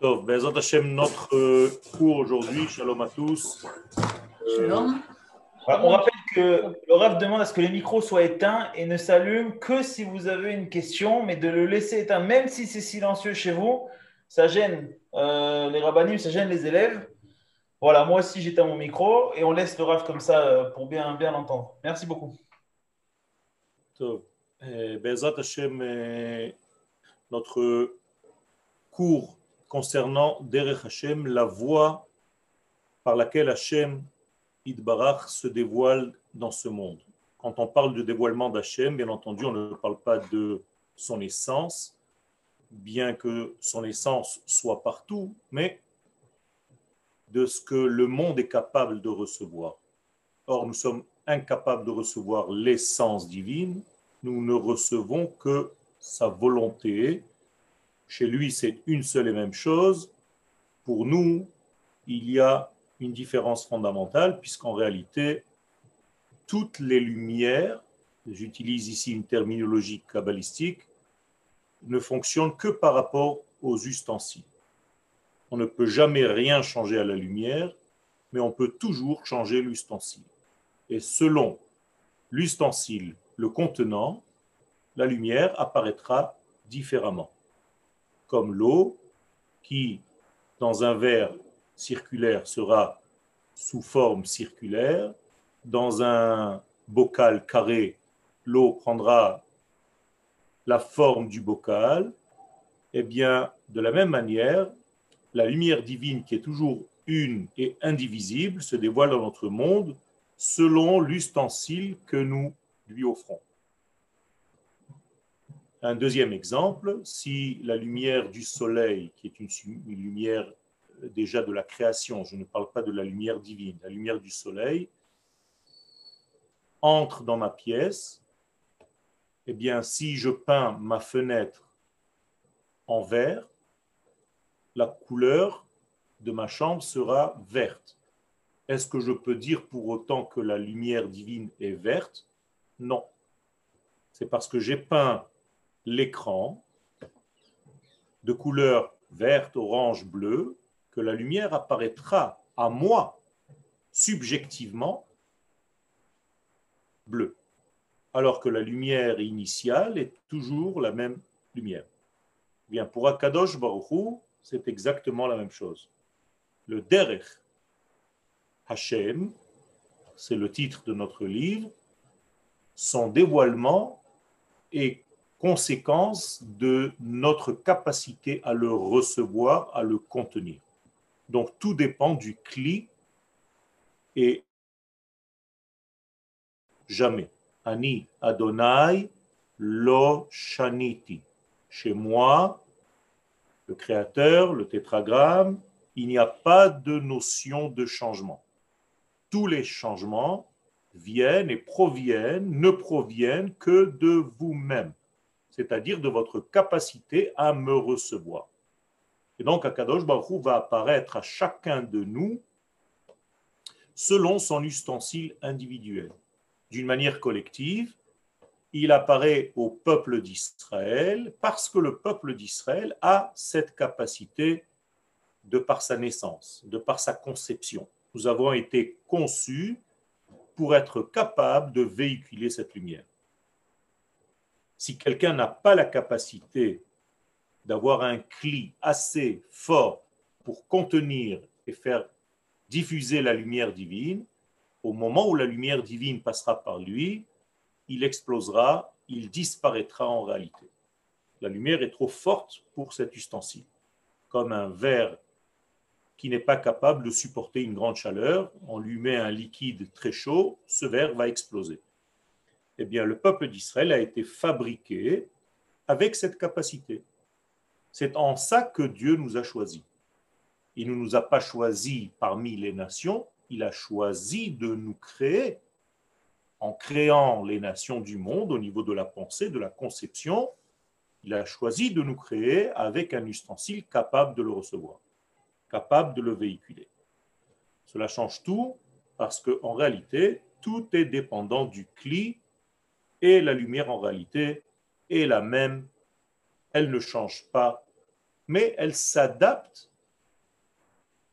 Tov, Bezat Hashem, notre euh, cours aujourd'hui, shalom à tous. Shalom. Voilà, on rappelle que le RAF demande à ce que les micros soient éteints et ne s'allument que si vous avez une question, mais de le laisser éteint, même si c'est silencieux chez vous, ça gêne euh, les rabbinim, ça gêne les élèves. Voilà, moi aussi j'éteins mon micro et on laisse le RAF comme ça euh, pour bien, bien l'entendre. Merci beaucoup. Tov, Euh, Bezat Hashem, euh, notre cours concernant Derech Hashem, la voie par laquelle Hashem Idbarach se dévoile dans ce monde. Quand on parle de dévoilement d'Hachem, bien entendu, on ne parle pas de son essence, bien que son essence soit partout, mais de ce que le monde est capable de recevoir. Or, nous sommes incapables de recevoir l'essence divine, nous ne recevons que sa volonté. Chez lui, c'est une seule et même chose. Pour nous, il y a une différence fondamentale, puisqu'en réalité, toutes les lumières, j'utilise ici une terminologie kabbalistique, ne fonctionnent que par rapport aux ustensiles. On ne peut jamais rien changer à la lumière, mais on peut toujours changer l'ustensile. Et selon l'ustensile, le contenant, la lumière apparaîtra différemment. Comme l'eau qui, dans un verre circulaire, sera sous forme circulaire, dans un bocal carré, l'eau prendra la forme du bocal, et bien, de la même manière, la lumière divine qui est toujours une et indivisible se dévoile dans notre monde selon l'ustensile que nous lui offrons. Un deuxième exemple, si la lumière du soleil, qui est une, lumière déjà de la création, je ne parle pas de la lumière divine, la lumière du soleil, entre dans ma pièce, eh bien, si je peins ma fenêtre en vert, la couleur de ma chambre sera verte. Est-ce que je peux dire pour autant que la lumière divine est verte? Non. C'est parce que j'ai peint l'écran de couleur verte, orange, bleue, que la lumière apparaîtra à moi subjectivement bleue, alors que la lumière initiale est toujours la même lumière. Bien, pour Akadosh Baruch c'est exactement la même chose. Le Derech Hashem, c'est le titre de notre livre, son dévoilement est conséquence de notre capacité à le recevoir, à le contenir. Donc tout dépend du cli et jamais. Ani Adonai lo shaniti. Chez moi, le créateur, le tétragramme, il n'y a pas de notion de changement. Tous les changements viennent et proviennent, ne proviennent que de vous-même c'est-à-dire de votre capacité à me recevoir. Et donc, Akadosh Baruch va apparaître à chacun de nous selon son ustensile individuel. D'une manière collective, il apparaît au peuple d'Israël parce que le peuple d'Israël a cette capacité de par sa naissance, de par sa conception. Nous avons été conçus pour être capables de véhiculer cette lumière si quelqu'un n'a pas la capacité d'avoir un cli assez fort pour contenir et faire diffuser la lumière divine, au moment où la lumière divine passera par lui, il explosera, il disparaîtra en réalité. La lumière est trop forte pour cet ustensile. Comme un verre qui n'est pas capable de supporter une grande chaleur, on lui met un liquide très chaud, ce verre va exploser eh bien, le peuple d'Israël a été fabriqué avec cette capacité. C'est en ça que Dieu nous a choisis. Il ne nous a pas choisis parmi les nations, il a choisi de nous créer en créant les nations du monde au niveau de la pensée, de la conception. Il a choisi de nous créer avec un ustensile capable de le recevoir, capable de le véhiculer. Cela change tout parce qu'en réalité, tout est dépendant du cli et la lumière en réalité est la même, elle ne change pas mais elle s'adapte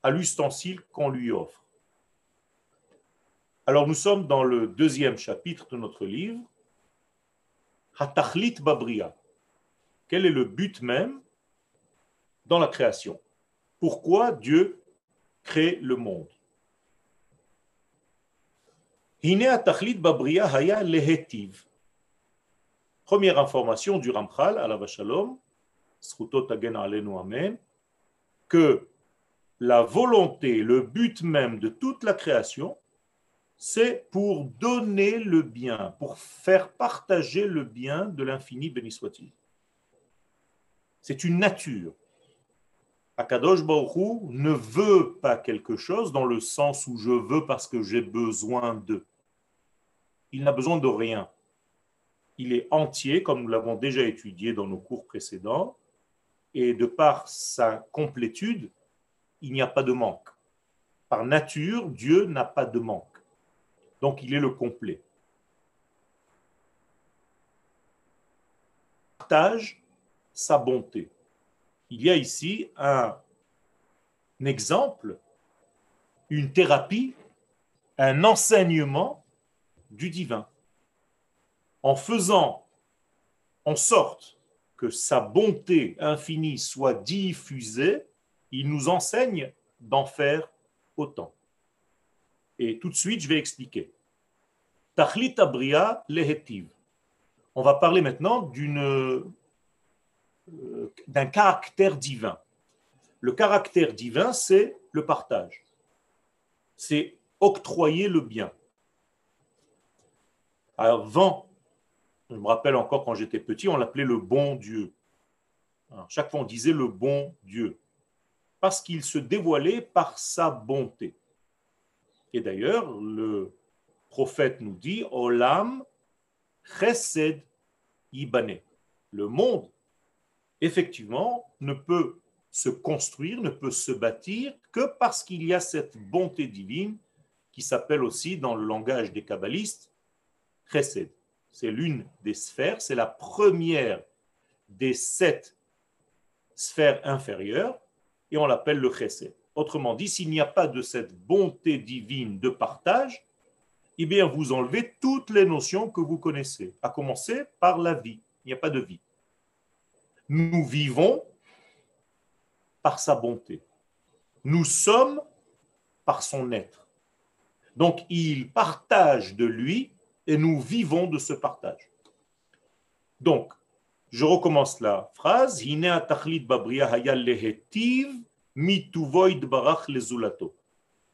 à l'ustensile qu'on lui offre. Alors nous sommes dans le deuxième chapitre de notre livre, Hatachlit Babria. Quel est le but même dans la création? Pourquoi Dieu crée le monde? Première information du Ramchal à la Vachalom, que la volonté, le but même de toute la création, c'est pour donner le bien, pour faire partager le bien de l'infini, béni soit-il. C'est une nature. Akadosh Baruch ne veut pas quelque chose dans le sens où je veux parce que j'ai besoin de. Il n'a besoin de rien. Il est entier, comme nous l'avons déjà étudié dans nos cours précédents, et de par sa complétude, il n'y a pas de manque. Par nature, Dieu n'a pas de manque. Donc il est le complet. Partage sa bonté. Il y a ici un, exemple, une thérapie, un enseignement du divin. En faisant en sorte que sa bonté infinie soit diffusée, il nous enseigne d'en faire autant. Et tout de suite, je vais expliquer. Tachlit abria lehetiv. On va parler maintenant euh, d'un caractère divin. Le caractère divin, c'est le partage. C'est octroyer le bien. Avant, je me rappelle encore quand j'étais petit, on l'appelait le bon Dieu. chaque fois, on disait le bon Dieu. Parce qu'il se dévoilait par sa bonté. Et d'ailleurs, le prophète nous dit Olam chesed ibane. Le monde, effectivement, ne peut se construire, ne peut se bâtir que parce qu'il y a cette bonté divine qui s'appelle aussi dans le langage des kabbalistes chesed. C'est l'une des sphères, c'est la première des sept sphères inférieures et on l'appelle le chesed. Autrement dit, s'il n'y a pas de cette bonté divine de partage, eh bien, vous enlevez toutes les notions que vous connaissez, à commencer par la vie. Il n'y a pas de vie. Nous vivons par sa bonté. Nous sommes par son être. Donc, il partage de lui et nous vivons de ce partage. Donc, je recommence la phrase.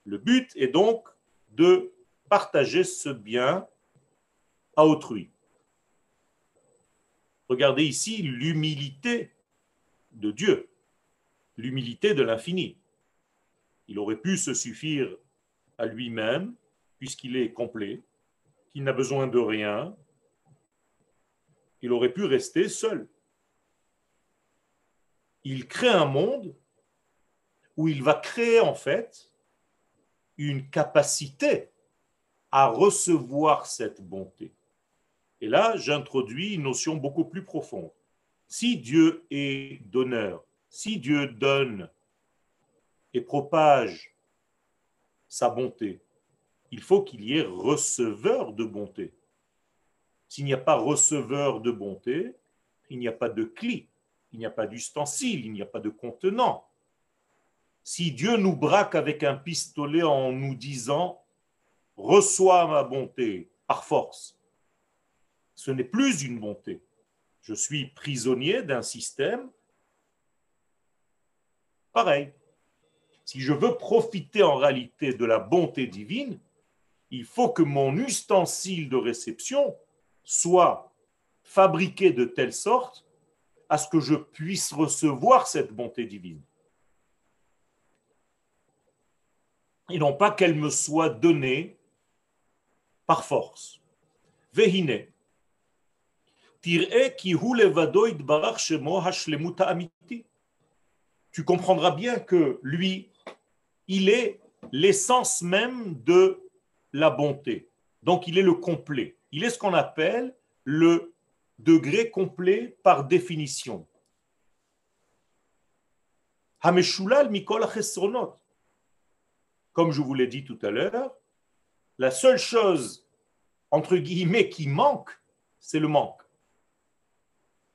Le but est donc de partager ce bien à autrui. Regardez ici l'humilité de Dieu, l'humilité de l'infini. Il aurait pu se suffire à lui-même, puisqu'il est complet, qu'il n'a besoin de rien. Il aurait pu rester seul. Il crée un monde où il va créer en fait une capacité à recevoir cette bonté. Et là, j'introduis une notion beaucoup plus profonde. Si Dieu est donneur, si Dieu donne et propage sa bonté, il faut qu'il y ait receveur de bonté. S'il n'y a pas receveur de bonté, il n'y a pas de clé, il n'y a pas d'ustensile, il n'y a pas de contenant. Si Dieu nous braque avec un pistolet en nous disant Reçois ma bonté par force, ce n'est plus une bonté. Je suis prisonnier d'un système pareil. Si je veux profiter en réalité de la bonté divine, il faut que mon ustensile de réception soit fabriqué de telle sorte à ce que je puisse recevoir cette bonté divine. et non pas qu'elle me soit donnée par force. Vehine. Tu comprendras bien que lui, il est l'essence même de la bonté. Donc il est le complet. Il est ce qu'on appelle le degré complet par définition. Comme je vous l'ai dit tout à l'heure, la seule chose, entre guillemets, qui manque, c'est le manque.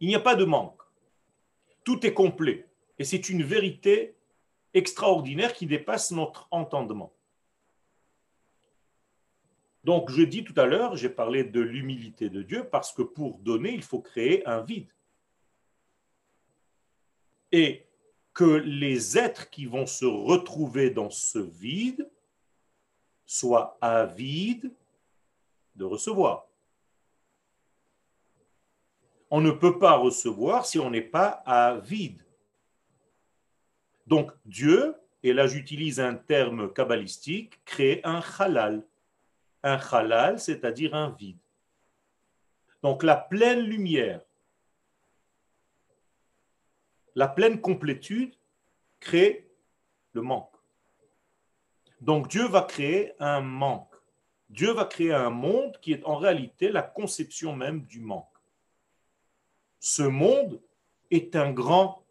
Il n'y a pas de manque. Tout est complet. Et c'est une vérité extraordinaire qui dépasse notre entendement. Donc, je dis tout à l'heure, j'ai parlé de l'humilité de Dieu parce que pour donner, il faut créer un vide. Et que les êtres qui vont se retrouver dans ce vide soient avides de recevoir. On ne peut pas recevoir si on n'est pas avide. Donc Dieu, et là j'utilise un terme kabbalistique, crée un halal un halal, c'est-à-dire un vide. Donc la pleine lumière, la pleine complétude crée le manque. Donc Dieu va créer un manque. Dieu va créer un monde qui est en réalité la conception même du manque. Ce monde est un grand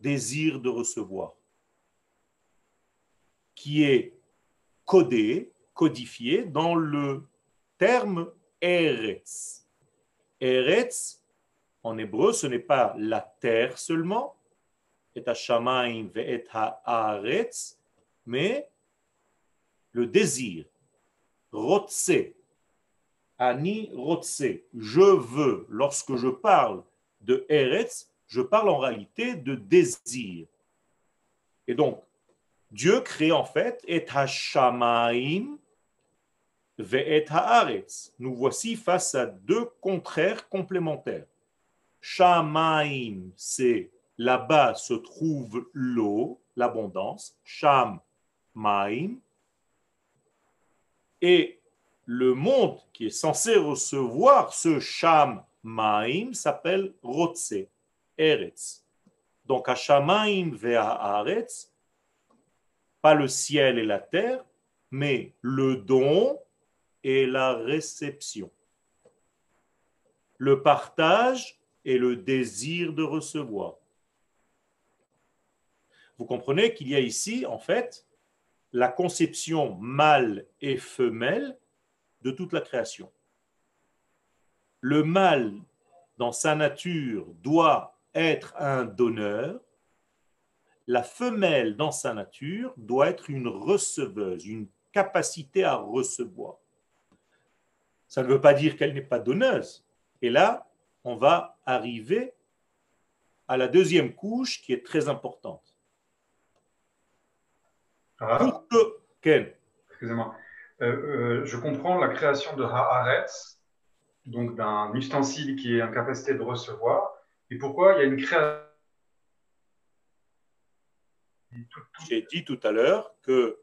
désir de recevoir, qui est codé codifié dans le terme Eretz. Eretz, en hébreu, ce n'est pas la terre seulement, et et haaretz, mais le désir, rotse, ani rotse, je veux. Lorsque je parle de Eretz, je parle en réalité de désir. Et donc, Dieu crée en fait et hashamaim nous voici face à deux contraires complémentaires. Shamaim, c'est là-bas se trouve l'eau, l'abondance. Sham, maim. Et le monde qui est censé recevoir ce Sham, maim s'appelle Rotse, Eretz. Donc, à Shamaim Aretz, pas le ciel et la terre, mais le don et la réception. Le partage et le désir de recevoir. Vous comprenez qu'il y a ici, en fait, la conception mâle et femelle de toute la création. Le mâle, dans sa nature, doit être un donneur. La femelle, dans sa nature, doit être une receveuse, une capacité à recevoir. Ça ne veut pas dire qu'elle n'est pas donneuse. Et là, on va arriver à la deuxième couche qui est très importante. Ah. Excusez-moi. Euh, euh, je comprends la création de Haaretz, donc d'un ustensile qui est en capacité de recevoir. Et pourquoi il y a une création? J'ai dit tout à l'heure que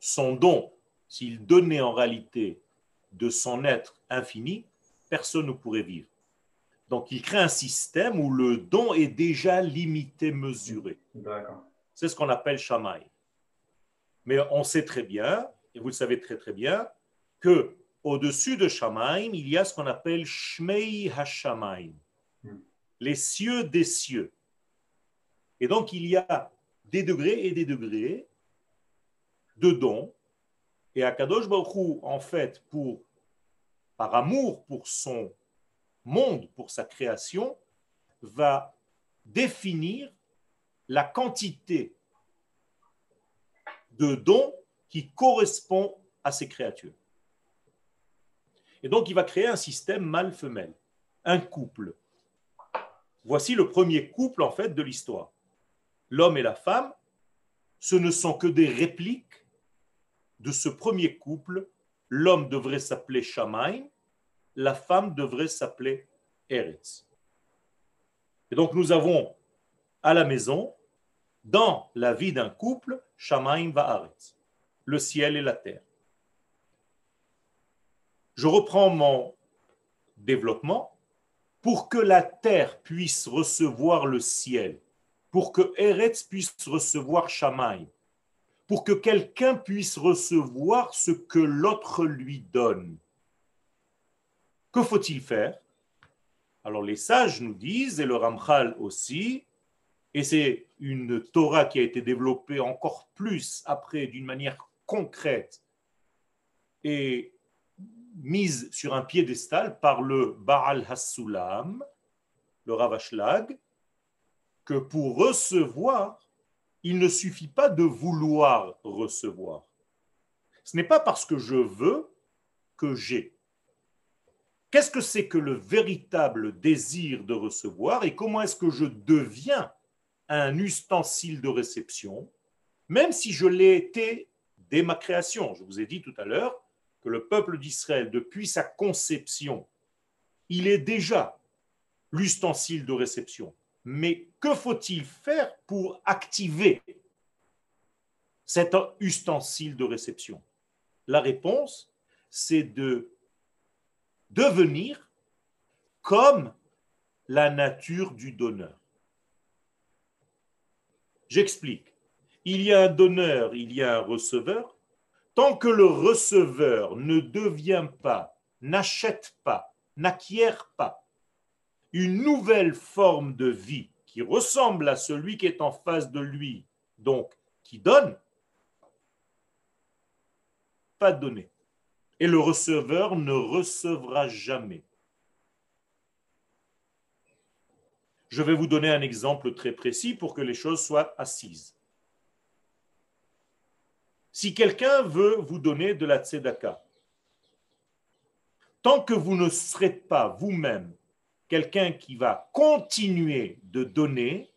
son don, s'il donnait en réalité de son être infini, personne ne pourrait vivre. Donc il crée un système où le don est déjà limité, mesuré. C'est ce qu'on appelle Shamaï. Mais on sait très bien, et vous le savez très très bien, que au-dessus de Shamaïm, il y a ce qu'on appelle Shmei HaShamaim, hmm. les cieux des cieux. Et donc il y a des degrés et des degrés de dons et Akadosh Baruch en fait, par amour pour son monde, pour sa création, va définir la quantité de dons qui correspond à ces créatures. Et donc, il va créer un système mâle-femelle, un couple. Voici le premier couple, en fait, de l'histoire. L'homme et la femme, ce ne sont que des répliques de ce premier couple, l'homme devrait s'appeler Shamaim, la femme devrait s'appeler Eretz. Et donc nous avons à la maison, dans la vie d'un couple, Shamaim va Eretz, le ciel et la terre. Je reprends mon développement pour que la terre puisse recevoir le ciel, pour que Eretz puisse recevoir Shamaim, pour que quelqu'un puisse recevoir ce que l'autre lui donne. Que faut-il faire? Alors les sages nous disent, et le Ramchal aussi, et c'est une Torah qui a été développée encore plus après d'une manière concrète et mise sur un piédestal par le Baal Hasulam, le Ravashlag, que pour recevoir, il ne suffit pas de vouloir recevoir. Ce n'est pas parce que je veux que j'ai. Qu'est-ce que c'est que le véritable désir de recevoir et comment est-ce que je deviens un ustensile de réception, même si je l'ai été dès ma création? Je vous ai dit tout à l'heure que le peuple d'Israël, depuis sa conception, il est déjà l'ustensile de réception. Mais que faut-il faire pour activer cet ustensile de réception? La réponse, c'est de devenir comme la nature du donneur. J'explique. Il y a un donneur, il y a un receveur. Tant que le receveur ne devient pas, n'achète pas, n'acquiert pas une nouvelle forme de vie qui ressemble à celui qui est en face de lui, donc qui donne, pas donné. Et le receveur ne recevra jamais. Je vais vous donner un exemple très précis pour que les choses soient assises. Si quelqu'un veut vous donner de la tzedaka, tant que vous ne serez pas vous-même quelqu'un qui va continuer de donner,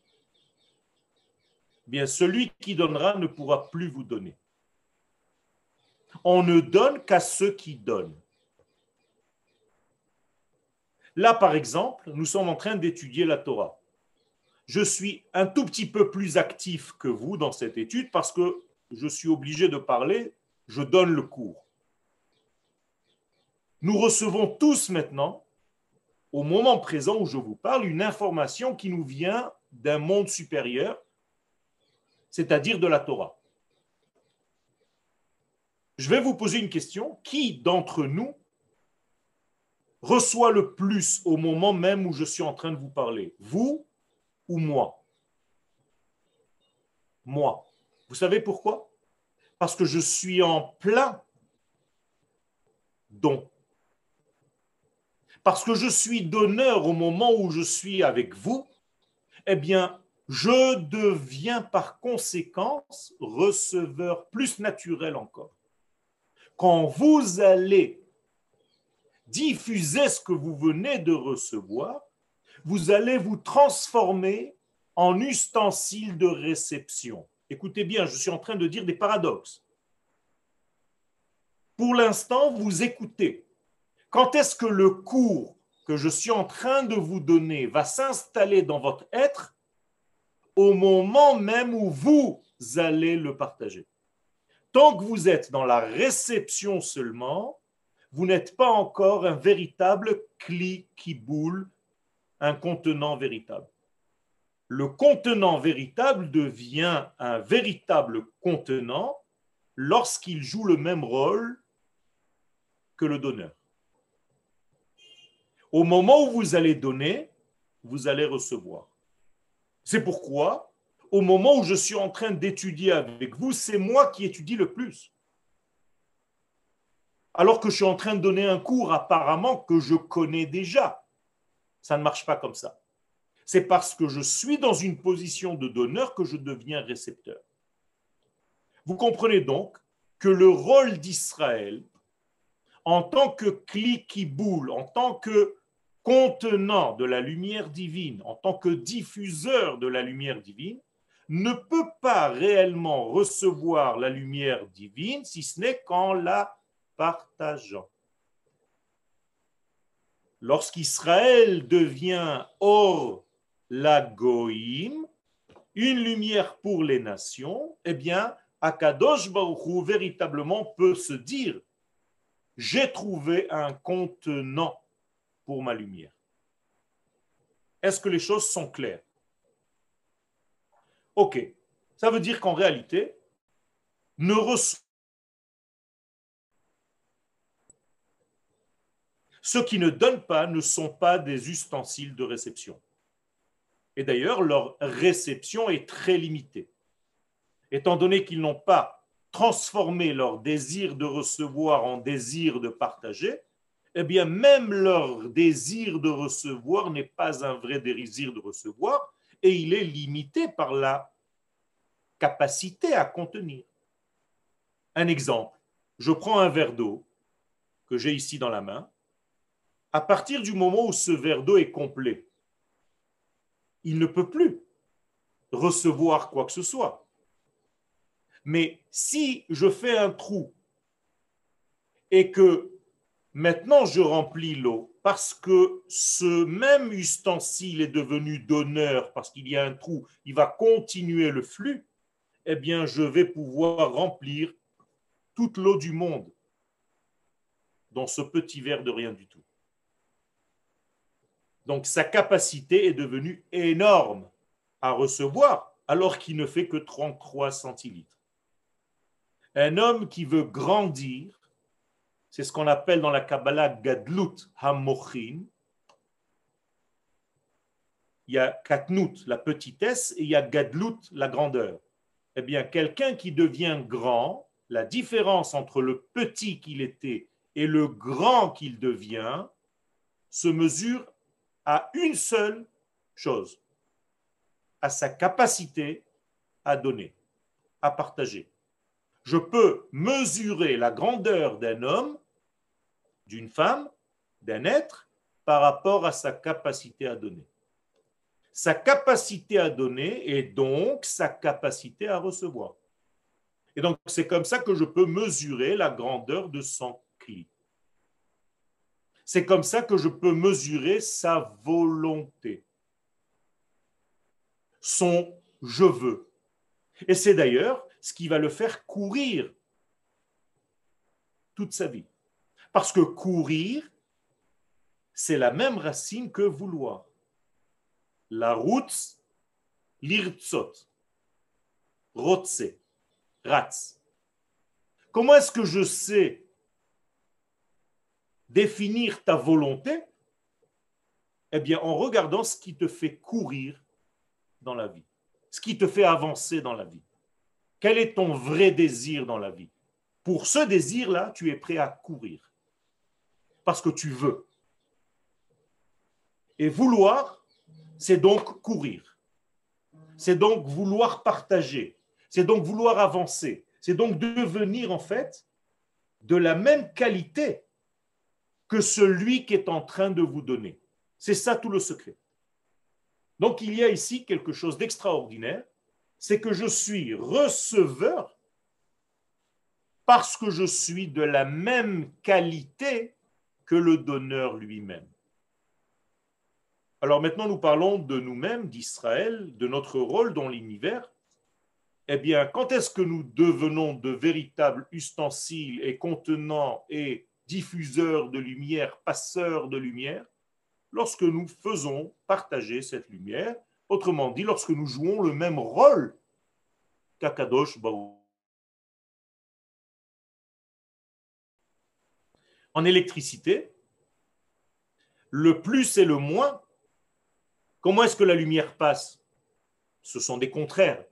bien celui qui donnera ne pourra plus vous donner. On ne donne qu'à ceux qui donnent. Là, par exemple, nous sommes en train d'étudier la Torah. Je suis un tout petit peu plus actif que vous dans cette étude parce que je suis obligé de parler, je donne le cours. Nous recevons tous maintenant au moment présent où je vous parle, une information qui nous vient d'un monde supérieur, c'est-à-dire de la Torah. Je vais vous poser une question. Qui d'entre nous reçoit le plus au moment même où je suis en train de vous parler? Vous ou moi? Moi. Vous savez pourquoi? Parce que je suis en plein don parce que je suis donneur au moment où je suis avec vous, eh bien, je deviens par conséquence receveur plus naturel encore. Quand vous allez diffuser ce que vous venez de recevoir, vous allez vous transformer en ustensile de réception. Écoutez bien, je suis en train de dire des paradoxes. Pour l'instant, vous écoutez. Quand est-ce que le cours que je suis en train de vous donner va s'installer dans votre être au moment même où vous allez le partager? Tant que vous êtes dans la réception seulement, vous n'êtes pas encore un véritable cli qui boule, un contenant véritable. Le contenant véritable devient un véritable contenant lorsqu'il joue le même rôle que le donneur. Au moment où vous allez donner, vous allez recevoir. C'est pourquoi, au moment où je suis en train d'étudier avec vous, c'est moi qui étudie le plus. Alors que je suis en train de donner un cours apparemment que je connais déjà. Ça ne marche pas comme ça. C'est parce que je suis dans une position de donneur que je deviens récepteur. Vous comprenez donc que le rôle d'Israël en tant que cli qui boule, en tant que contenant de la lumière divine, en tant que diffuseur de la lumière divine, ne peut pas réellement recevoir la lumière divine si ce n'est qu'en la partageant. Lorsqu'Israël devient hors la Goïm, une lumière pour les nations, eh bien, Akadosh Baruch véritablement peut se dire j'ai trouvé un contenant pour ma lumière. Est-ce que les choses sont claires? Ok. Ça veut dire qu'en réalité, ne ceux qui ne donnent pas ne sont pas des ustensiles de réception. Et d'ailleurs, leur réception est très limitée. Étant donné qu'ils n'ont pas transformé leur désir de recevoir en désir de partager, eh bien, même leur désir de recevoir n'est pas un vrai désir de recevoir, et il est limité par la capacité à contenir. Un exemple, je prends un verre d'eau que j'ai ici dans la main. À partir du moment où ce verre d'eau est complet, il ne peut plus recevoir quoi que ce soit. Mais si je fais un trou et que maintenant je remplis l'eau, parce que ce même ustensile est devenu donneur, parce qu'il y a un trou, il va continuer le flux, eh bien je vais pouvoir remplir toute l'eau du monde dans ce petit verre de rien du tout. Donc sa capacité est devenue énorme à recevoir alors qu'il ne fait que 33 centilitres. Un homme qui veut grandir, c'est ce qu'on appelle dans la Kabbalah Gadlut Hamochin. Il y a Katnut, la petitesse, et il y a Gadlut, la grandeur. Eh bien, quelqu'un qui devient grand, la différence entre le petit qu'il était et le grand qu'il devient se mesure à une seule chose, à sa capacité à donner, à partager. Je peux mesurer la grandeur d'un homme, d'une femme, d'un être, par rapport à sa capacité à donner. Sa capacité à donner et donc sa capacité à recevoir. Et donc, c'est comme ça que je peux mesurer la grandeur de son cli. C'est comme ça que je peux mesurer sa volonté, son je veux. Et c'est d'ailleurs ce qui va le faire courir toute sa vie. Parce que courir, c'est la même racine que vouloir. La route, lirtzot, rotse, ratz. Comment est-ce que je sais définir ta volonté, eh bien, en regardant ce qui te fait courir dans la vie, ce qui te fait avancer dans la vie. Quel est ton vrai désir dans la vie? Pour ce désir-là, tu es prêt à courir. Parce que tu veux. Et vouloir, c'est donc courir. C'est donc vouloir partager. C'est donc vouloir avancer. C'est donc devenir, en fait, de la même qualité que celui qui est en train de vous donner. C'est ça tout le secret. Donc il y a ici quelque chose d'extraordinaire, c'est que je suis receveur parce que je suis de la même qualité que le donneur lui-même. Alors maintenant, nous parlons de nous-mêmes, d'Israël, de notre rôle dans l'univers. Eh bien, quand est-ce que nous devenons de véritables ustensiles et contenants et diffuseur de lumière, passeur de lumière, lorsque nous faisons partager cette lumière, autrement dit, lorsque nous jouons le même rôle qu'Akadosh Baou. En électricité, le plus et le moins, comment est-ce que la lumière passe? Ce sont des contraires.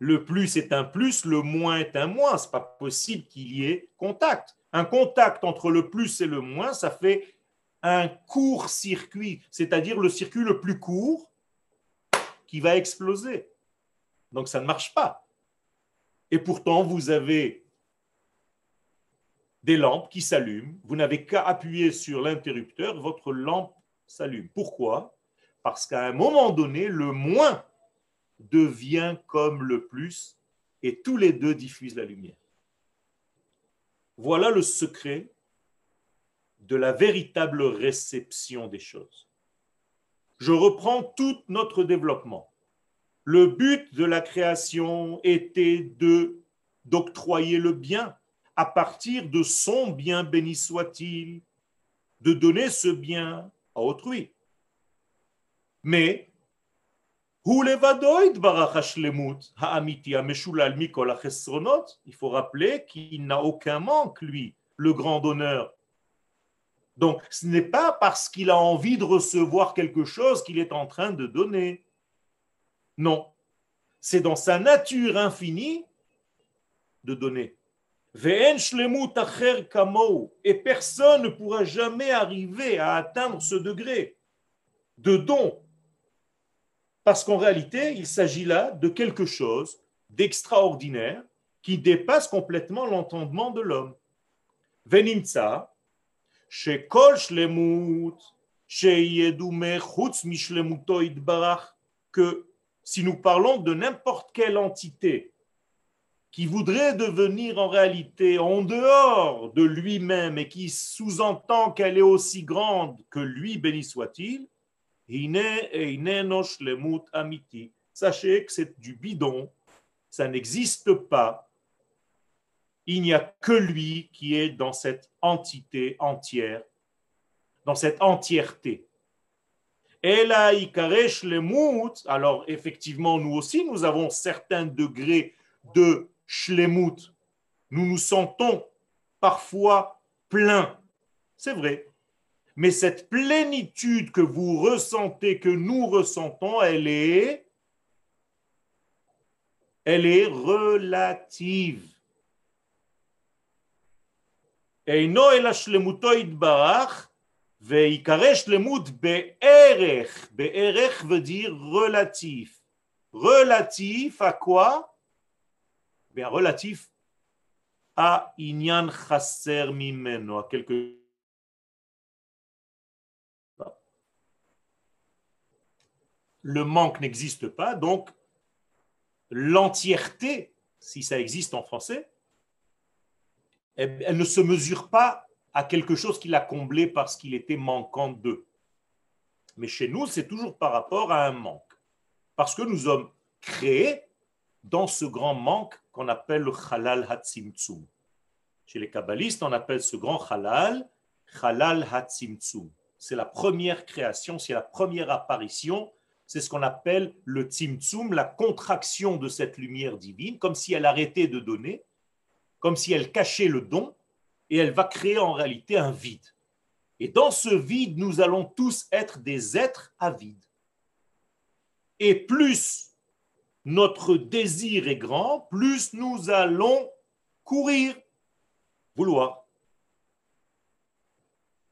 Le plus est un plus, le moins est un moins. Ce n'est pas possible qu'il y ait contact. Un contact entre le plus et le moins, ça fait un court circuit, c'est-à-dire le circuit le plus court qui va exploser. Donc ça ne marche pas. Et pourtant, vous avez des lampes qui s'allument. Vous n'avez qu'à appuyer sur l'interrupteur, votre lampe s'allume. Pourquoi? Parce qu'à un moment donné, le moins devient comme le plus et tous les deux diffusent la lumière. Voilà le secret de la véritable réception des choses. Je reprends tout notre développement. Le but de la création était de d'octroyer le bien à partir de son bien béni soit-il, de donner ce bien à autrui. Mais il faut rappeler qu'il n'a aucun manque, lui, le grand donneur. Donc, ce n'est pas parce qu'il a envie de recevoir quelque chose qu'il est en train de donner. Non. C'est dans sa nature infinie de donner. Et personne ne pourra jamais arriver à atteindre ce degré de don. Parce qu'en réalité, il s'agit là de quelque chose d'extraordinaire qui dépasse complètement l'entendement de l'homme. Venimtsa, chez Kol Shlemut, chez que si nous parlons de n'importe quelle entité qui voudrait devenir en réalité en dehors de lui-même et qui sous-entend qu'elle est aussi grande que lui, béni soit-il, sachez que c'est du bidon, ça n'existe pas. Il n'y a que lui qui est dans cette entité entière, dans cette entièreté. Alors effectivement, nous aussi, nous avons certains degrés de shlemut. Nous nous sentons parfois pleins. C'est vrai. Mais cette plénitude que vous ressentez, que nous ressentons, elle est, elle est relative. אינו אלא שלמותו יתברך ועיקרי שלמות בערך, בערך veut dire relatif. Relatif à quoi Relatif à inyan chasser mimeno, à quelque le manque n'existe pas, donc l'entièreté, si ça existe en français, elle ne se mesure pas à quelque chose qu'il a comblé parce qu'il était manquant d'eux. Mais chez nous, c'est toujours par rapport à un manque. Parce que nous sommes créés dans ce grand manque qu'on appelle le halal hatzimtzum. Chez les kabbalistes, on appelle ce grand halal halal hatzimtzum. C'est la première création, c'est la première apparition c'est ce qu'on appelle le tzimtzum, la contraction de cette lumière divine, comme si elle arrêtait de donner, comme si elle cachait le don, et elle va créer en réalité un vide. Et dans ce vide, nous allons tous être des êtres avides. Et plus notre désir est grand, plus nous allons courir, vouloir.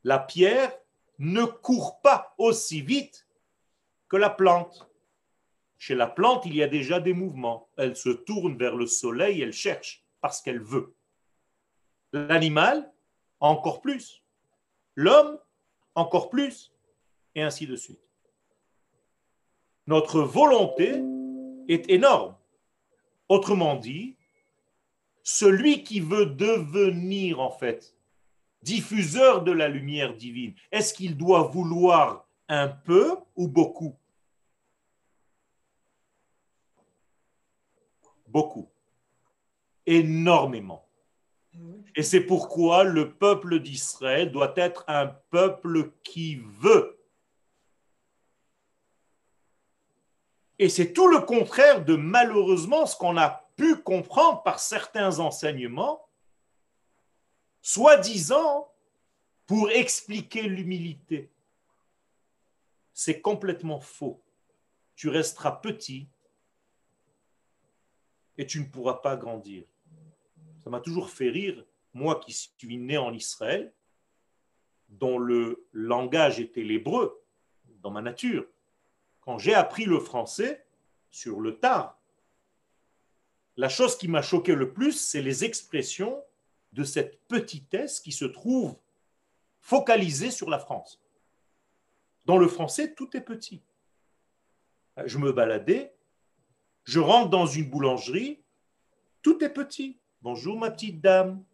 La pierre ne court pas aussi vite que la plante. Chez la plante, il y a déjà des mouvements. Elle se tourne vers le soleil, elle cherche parce qu'elle veut. L'animal, encore plus. L'homme, encore plus. Et ainsi de suite. Notre volonté est énorme. Autrement dit, celui qui veut devenir en fait diffuseur de la lumière divine, est-ce qu'il doit vouloir un peu ou beaucoup? Beaucoup. Énormément. Et c'est pourquoi le peuple d'Israël doit être un peuple qui veut. Et c'est tout le contraire de malheureusement ce qu'on a pu comprendre par certains enseignements, soi-disant pour expliquer l'humilité c'est complètement faux. Tu resteras petit et tu ne pourras pas grandir. Ça m'a toujours fait rire, moi qui suis né en Israël, dont le langage était l'hébreu dans ma nature. Quand j'ai appris le français sur le tard, la chose qui m'a choqué le plus, c'est les expressions de cette petitesse qui se trouve focalisée sur la France. Dans le français, tout est petit. Je me baladais, je rentre dans une boulangerie, tout est petit. Bonjour ma petite dame.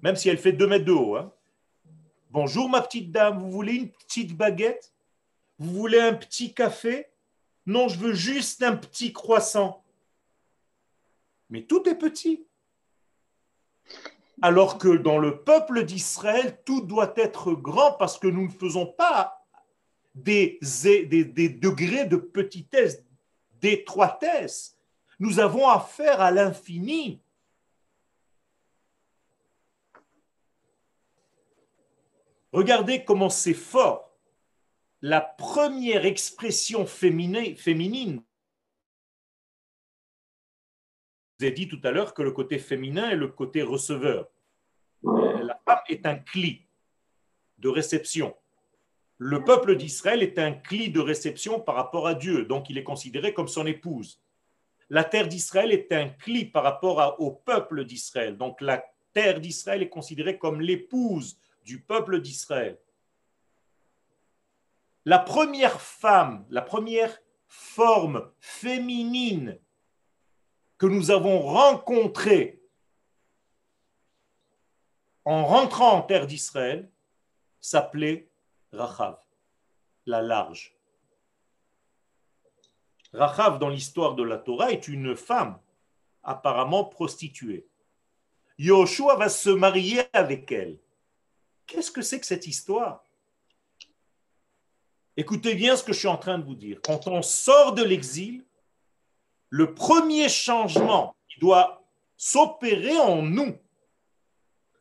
Même si elle fait deux mètres de haut. Hein. Bonjour ma petite dame, vous voulez une petite baguette? Vous voulez un petit café? Non, je veux juste un petit croissant. Mais tout est petit alors que dans le peuple d'Israël, tout doit être grand parce que nous ne faisons pas des, degrés de petitesse, d'étroitesse. Nous avons affaire à l'infini. Regardez comment c'est fort la première expression féminine. Je vous ai dit tout à l'heure que le côté féminin est le côté receveur. La femme est un cli de réception. Le peuple d'Israël est un cli de réception par rapport à Dieu, donc il est considéré comme son épouse. La terre d'Israël est un cli par rapport au peuple d'Israël, donc la terre d'Israël est considérée comme l'épouse du peuple d'Israël la première femme, la première forme féminine que nous avons rencontrée en rentrant en terre d'Israël s'appelait Rachav, la large. Rachav, dans l'histoire de la Torah, est une femme apparemment prostituée. Yoshua va se marier avec elle. Qu'est-ce que c'est que cette histoire? Écoutez bien ce que je suis en train de vous dire. Quand on sort de l'exil, le premier changement qui doit s'opérer en nous,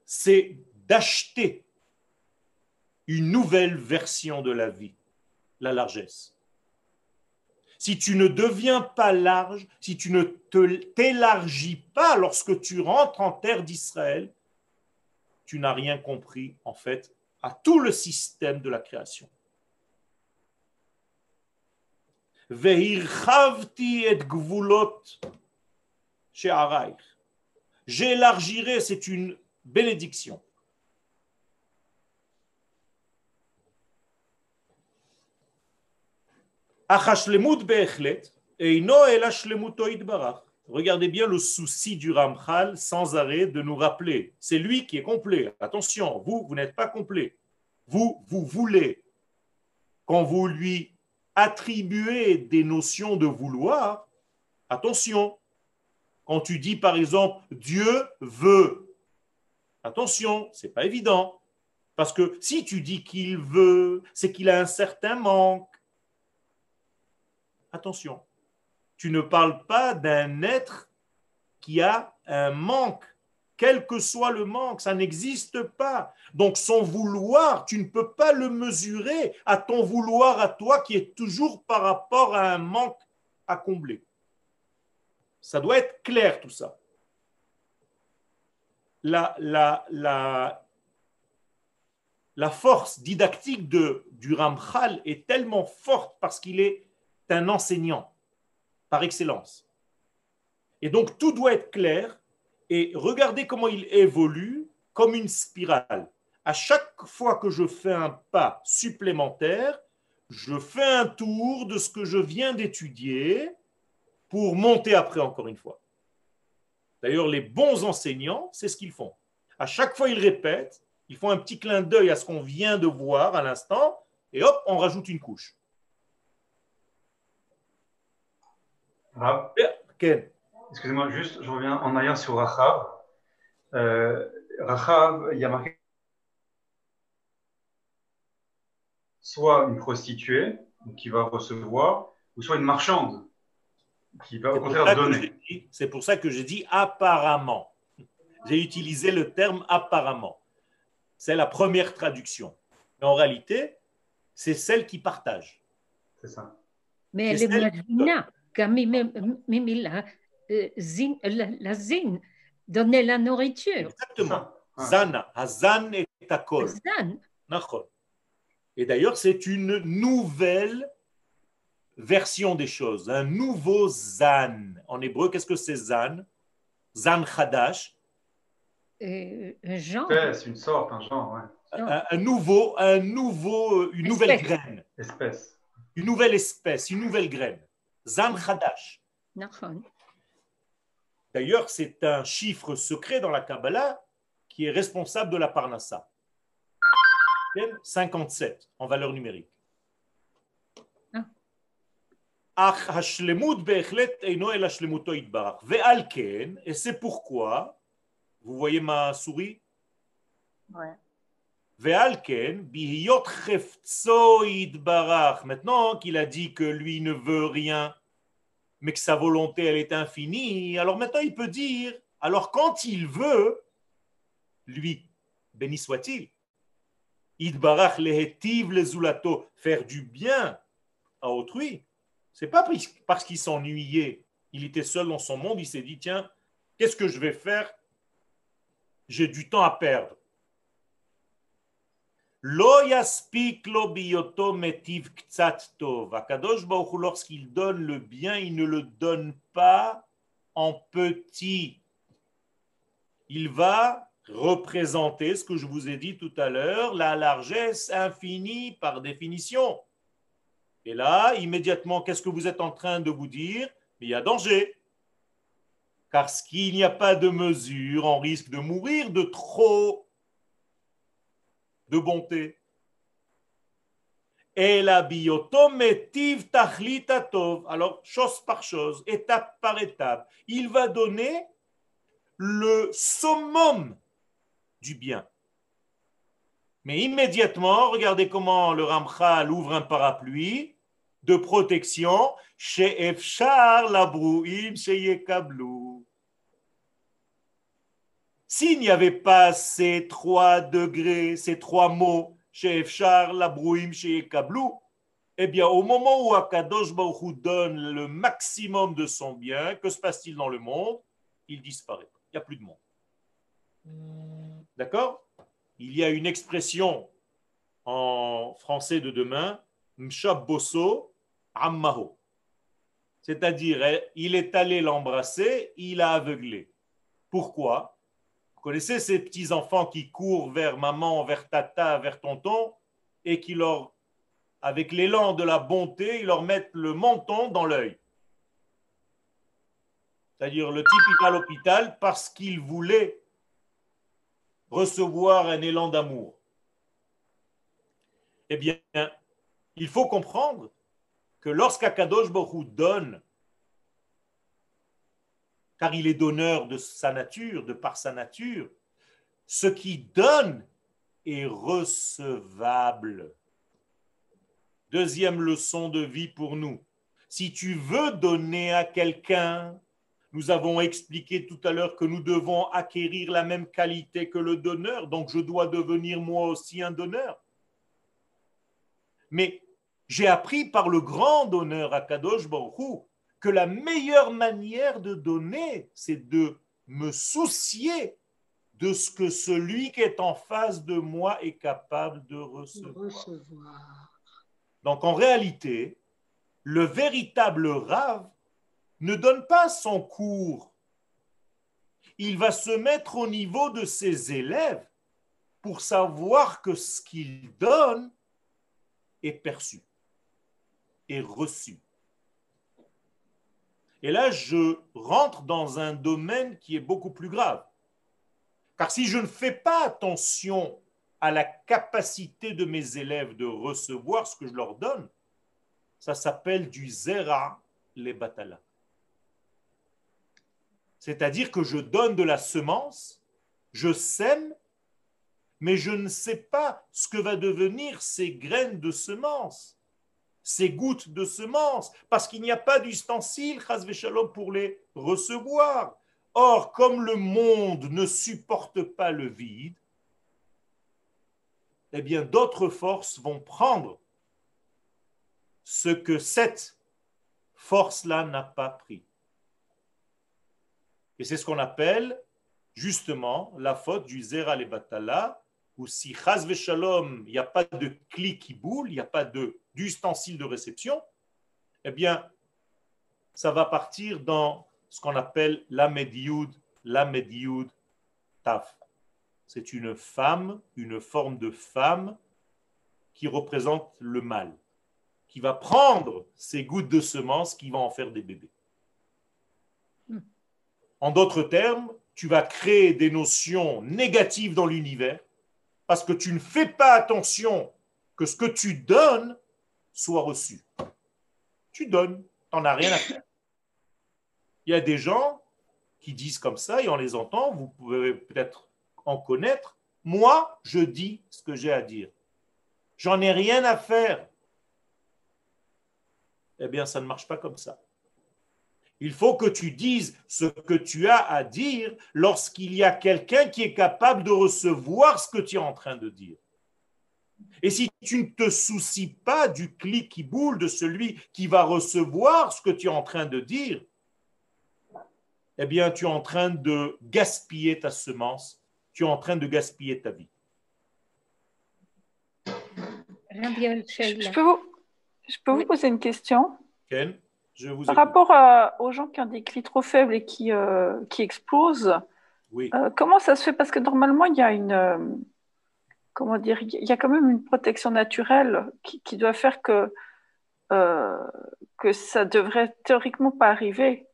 c'est d'acheter une nouvelle version de la vie, la largesse. Si tu ne deviens pas large, si tu ne t'élargis pas lorsque tu rentres en terre d'Israël, tu n'as rien compris en fait à tout le système de la création. J'élargirai, c'est une bénédiction. Regardez bien le souci du Ramchal sans arrêt de nous rappeler. C'est lui qui est complet. Attention, vous, vous n'êtes pas complet. Vous, vous voulez. Quand vous lui attribuer des notions de vouloir, attention, quand tu dis par exemple Dieu veut, attention, c'est pas évident. Parce que si tu dis qu'il veut, c'est qu'il a un certain manque. Attention, tu ne parles pas d'un être qui a un manque quel que soit le manque, ça n'existe pas. Donc son vouloir, tu ne peux pas le mesurer à ton vouloir à toi qui est toujours par rapport à un manque à combler. Ça doit être clair tout ça. La, la, la, force didactique de, du Ramchal est tellement forte parce qu'il est un enseignant par excellence. Et donc tout doit être clair et regardez comment il évolue comme une spirale. À chaque fois que je fais un pas supplémentaire, je fais un tour de ce que je viens d'étudier pour monter après encore une fois. D'ailleurs, les bons enseignants, c'est ce qu'ils font. À chaque fois, ils répètent, ils font un petit clin d'œil à ce qu'on vient de voir à l'instant, et hop, on rajoute une couche. Ah. Ken Excusez-moi, juste, je reviens en arrière sur Rachav. Euh, Rachav, il y a marqué soit une prostituée qui va recevoir, ou soit une marchande qui va au contraire donner. C'est pour ça que j'ai dit apparemment. J'ai utilisé le terme apparemment. C'est la première traduction. Mais en réalité, c'est celle qui partage. C'est ça. Mais elle est zin, la, zin donnait la nourriture. Exactement. Zana. Hazan est akol. Et d'ailleurs, c'est une nouvelle version des choses, un nouveau zan. En hébreu, qu'est-ce que c'est zan? Zan chadash. Euh, un genre. C'est une sorte, un genre, ouais. Un, nouveau, un nouveau, une nouvelle graine. Espèce. Une nouvelle espèce, une nouvelle graine. Zan chadash. D'ailleurs, c'est un chiffre secret dans la Kabbalah qui est responsable de la Parnassa. 57 en valeur numérique. Et c'est pourquoi, vous voyez ma souris? Ouais. Maintenant qu'il a dit que lui ne veut rien, mais que sa volonté, elle est infinie, alors maintenant il peut dire, alors quand il veut, lui, béni soit-il, Idbarach lehetiv lezulato, faire du bien à autrui. C'est pas parce qu'il s'ennuyait, il était seul dans son monde, il s'est dit tiens, qu'est-ce que je vais faire? J'ai du temps à perdre. Lorsqu'il donne le bien, il ne le donne pas en petit. Il va représenter ce que je vous ai dit tout à l'heure, la largesse infinie par définition. Et là, immédiatement, qu'est-ce que vous êtes en train de vous dire? Il y a danger. Car qu'il n'y a pas de mesure, on risque de mourir de trop de bonté. Et la biotometiv tachlitatov. Alors, chose par chose, étape par étape, il va donner le summum du bien. Mais immédiatement, regardez comment le Ramchal ouvre un parapluie de protection chez Efchar Labrouim chez Yekablou. S'il n'y avait pas ces trois degrés, ces trois mots, chez Efchar Labrouim chez Yekablou, eh bien, au moment où Akadosh donne le maximum de son bien, que se passe-t-il dans le monde? Il disparaît. Il n'y a plus de monde. D'accord? Il y a une expression en français de demain, Mshaboso Ammaho. C'est-à-dire, il est allé l'embrasser, il a aveuglé. Pourquoi? Connaissez ces petits-enfants qui courent vers maman, vers tata, vers tonton, et qui leur, avec l'élan de la bonté, ils leur mettent le menton dans l'œil. C'est-à-dire, le type est à l'hôpital parce qu'il voulait recevoir un élan d'amour Eh bien, il faut comprendre que lorsqu'Akadosh Baruch donne, car il est donneur de sa nature, de par sa nature, ce qui donne est recevable. Deuxième leçon de vie pour nous. Si tu veux donner à quelqu'un, nous avons expliqué tout à l'heure que nous devons acquérir la même qualité que le donneur, donc je dois devenir moi aussi un donneur. Mais j'ai appris par le grand donneur Akadosh Baruch que la meilleure manière de donner, c'est de me soucier de ce que celui qui est en face de moi est capable de recevoir. Donc en réalité, le véritable rave, ne donne pas son cours. Il va se mettre au niveau de ses élèves pour savoir que ce qu'il donne est perçu, est reçu. Et là, je rentre dans un domaine qui est beaucoup plus grave. Car si je ne fais pas attention à la capacité de mes élèves de recevoir ce que je leur donne, ça s'appelle du zera les batala. C'est-à-dire que je donne de la semence, je sème, mais je ne sais pas ce que va devenir ces graines de semence, ces gouttes de semence, parce qu'il n'y a pas d'ustensile, pour les recevoir. Or, comme le monde ne supporte pas le vide, eh bien, d'autres forces vont prendre ce que cette force-là n'a pas pris. Et c'est ce qu'on appelle justement la faute du Zera le Batala, où si Chaz Shalom, il n'y a pas de clic qui boule, il n'y a pas d'ustensile de, réception, eh bien, ça va partir dans ce qu'on appelle la Medioud, la Medioud Taf. C'est une femme, une forme de femme qui représente le mal, qui va prendre ces gouttes de semences qui vont en faire des bébés. En d'autres termes, tu vas créer des notions négatives dans l'univers parce que tu ne fais pas attention que ce que tu donnes soit reçu. Tu donnes, tu n'en as rien à faire. Il y a des gens qui disent comme ça et on les entend, vous pouvez peut-être en connaître. Moi, je dis ce que j'ai à dire. J'en ai rien à faire. Eh bien, ça ne marche pas comme ça. Il faut que tu dises ce que tu as à dire lorsqu'il y a quelqu'un qui est capable de recevoir ce que tu es en train de dire. Et si tu ne te soucies pas du clic qui boule de celui qui va recevoir ce que tu es en train de dire, eh bien, tu es en train de gaspiller ta semence, tu es en train de gaspiller ta vie. Je peux vous, je peux vous poser une question? Ken, je vous Par rapport à, aux gens qui ont des clis trop faibles et qui, euh, qui explosent, oui. euh, comment ça se fait? Parce que normalement, il y a une. Comment dire Il y a quand même une protection naturelle qui, qui doit faire que, euh, que ça devrait théoriquement pas arriver.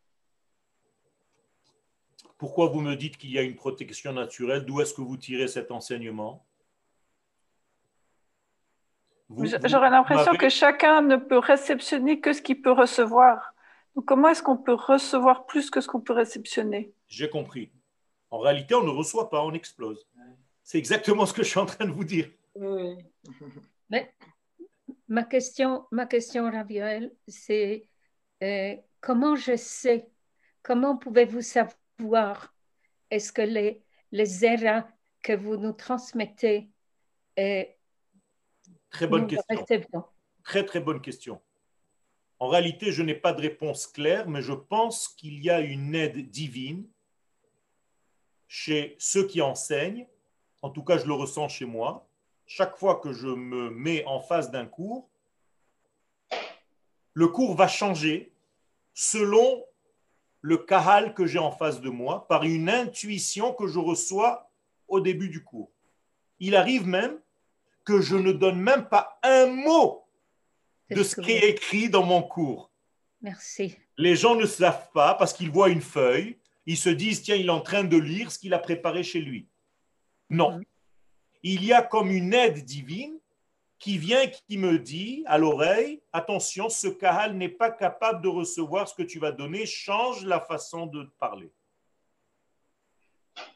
Pourquoi vous me dites qu'il y a une protection naturelle? D'où est-ce que vous tirez cet enseignement? J'aurais l'impression que chacun ne peut réceptionner que ce qu'il peut recevoir. Donc, comment est-ce qu'on peut recevoir plus que ce qu'on peut réceptionner? J'ai compris. En réalité, on ne reçoit pas, on explose. C'est exactement ce que je suis en train de vous dire. Mais ma question, ma question, Raviel, c'est euh, comment je sais, comment pouvez-vous savoir est-ce que les, les erreurs que vous nous transmettez, euh, Très bonne nous question. Très très bonne question. En réalité, je n'ai pas de réponse claire, mais je pense qu'il y a une aide divine chez ceux qui enseignent. En tout cas, je le ressens chez moi. Chaque fois que je me mets en face d'un cours, le cours va changer selon le kahal que j'ai en face de moi, par une intuition que je reçois au début du cours. Il arrive même que je ne donne même pas un mot de ce qui est écrit dans mon cours. Merci. Les gens ne savent pas parce qu'ils voient une feuille, ils se disent, tiens, il est en train de lire ce qu'il a préparé chez lui. Non. Mhm. Il y a comme une aide divine qui vient, qui me dit à l'oreille, attention, ce kahal n'est pas capable de recevoir ce que tu vas donner, change la façon de parler.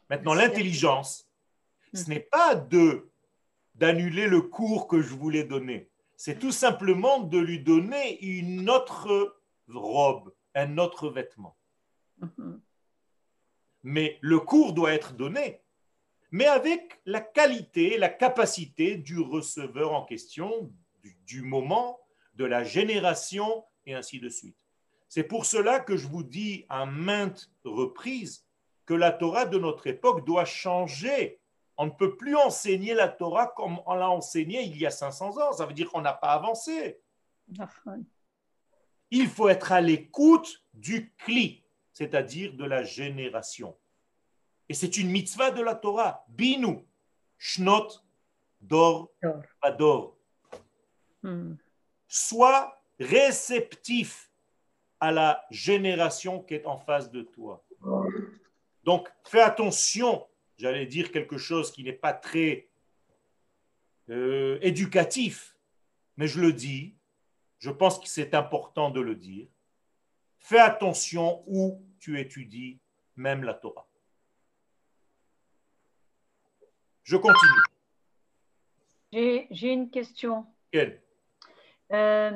Maintenant, l'intelligence, ce n'est pas de d'annuler le cours que je voulais donner. C'est tout simplement de lui donner une autre robe, un autre vêtement. Mhm. Mais le cours doit être donné, mais avec la qualité, la capacité du receveur en question, du, du moment, de la génération, et ainsi de suite. C'est pour cela que je vous dis à maintes reprises que la Torah de notre époque doit changer. On ne peut plus enseigner la Torah comme on l'a enseigné il y a 500 ans. Ça veut dire qu'on n'a pas avancé. Il faut être à l'écoute du cli, c'est-à-dire de la génération. Et c'est une mitzvah de la Torah. Binu, shnot, dor, Dor. ador. Mhm. Sois réceptif à la génération qui est en face de toi. Donc, fais attention, j'allais dire quelque chose qui n'est pas très euh, éducatif, mais je le dis, je pense que c'est important de le dire. Fais attention où tu étudies même la Torah. Je continue. J'ai une question. Quelle? Euh,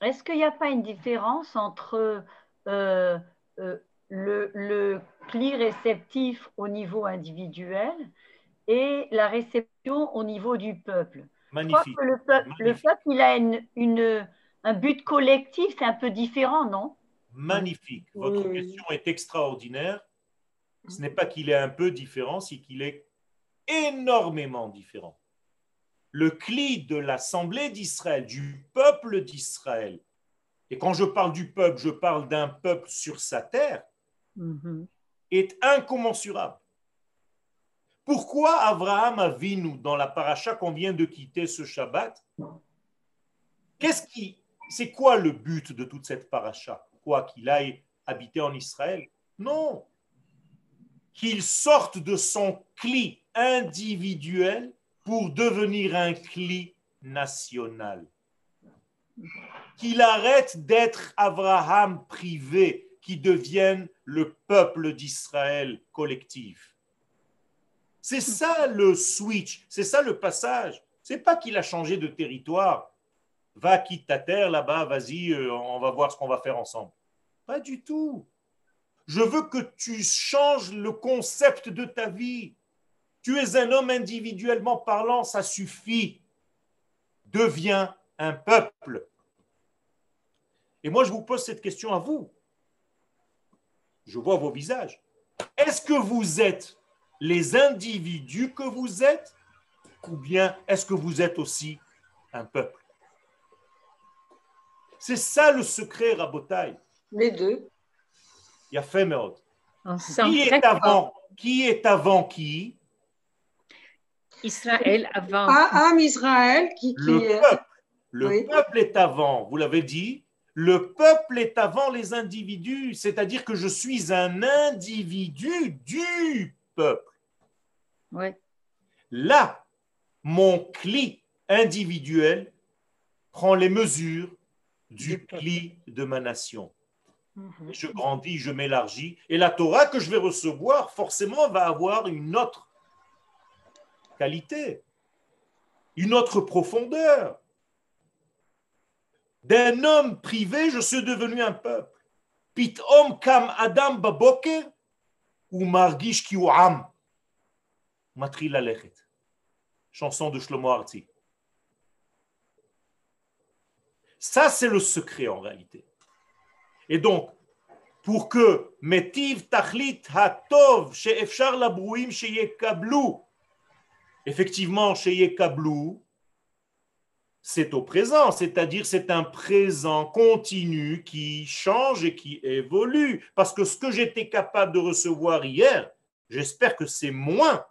Est-ce qu'il n'y a pas une différence entre euh, euh, le, le pli réceptif au niveau individuel et la réception au niveau du peuple? Je crois Magnifique. que le peuple, le peuple, il a une, une- un but collectif, c'est un peu différent, non? Magnifique. Votre Oui. question est extraordinaire. Ce n'est pas qu'il est un peu différent, c'est qu'il est énormément différent. Le cli de l'Assemblée d'Israël, du peuple d'Israël, et quand je parle du peuple, je parle d'un peuple sur sa terre, Mhm. est incommensurable. Pourquoi Abraham Avinu, dans la paracha qu'on vient de quitter ce Shabbat, qu'est-ce qui, c'est quoi le but de toute cette paracha? Quoi qu'il aille habiter en Israël? Non. Qu'il sorte de son cli individuel pour devenir un cli national. Qu'il arrête d'être Abraham privé, qui devienne le peuple d'Israël collectif. C'est ça le switch, c'est ça le passage. C'est pas qu'il a changé de territoire. Va, quitte ta terre là-bas, vas-y, euh, on va voir ce qu'on va faire ensemble. Pas du tout. Je veux que tu changes le concept de ta vie. Tu es un homme individuellement parlant, ça suffit. devient un peuple. Et moi, je vous pose cette question à vous. Je vois vos visages. Est-ce que vous êtes les individus que vous êtes ou bien est-ce que vous êtes aussi un peuple? C'est ça le secret, Rabotai. Les deux. Il y a fait Qui est avant? Qui est avant qui? Israël avant. Ah, ah Israël qui, Le peuple. Le peuple est avant, vous l'avez dit. Le peuple est avant les individus, c'est-à-dire que je suis un individu du peuple. Ouais. Là, mon cli individuel prend les mesures du, cli de ma nation. Mhm. Je grandis, je m'élargis, et la Torah que je vais recevoir, forcément, va avoir une autre qualité, une autre profondeur. D'un homme privé, je suis devenu un peuple. Pit om kam adam baboker ou margish ki am. Matril alechet. Chanson de Shlomo Arti. Ça, c'est le secret en réalité. Et donc, pour que metiv tachlit hatov chez efshar labrouim chez kablou Effectivement, chez Yekablou, c'est au présent, c'est-à-dire c'est un présent continu qui change et qui évolue. Parce que ce que j'étais capable de recevoir hier, j'espère que c'est moins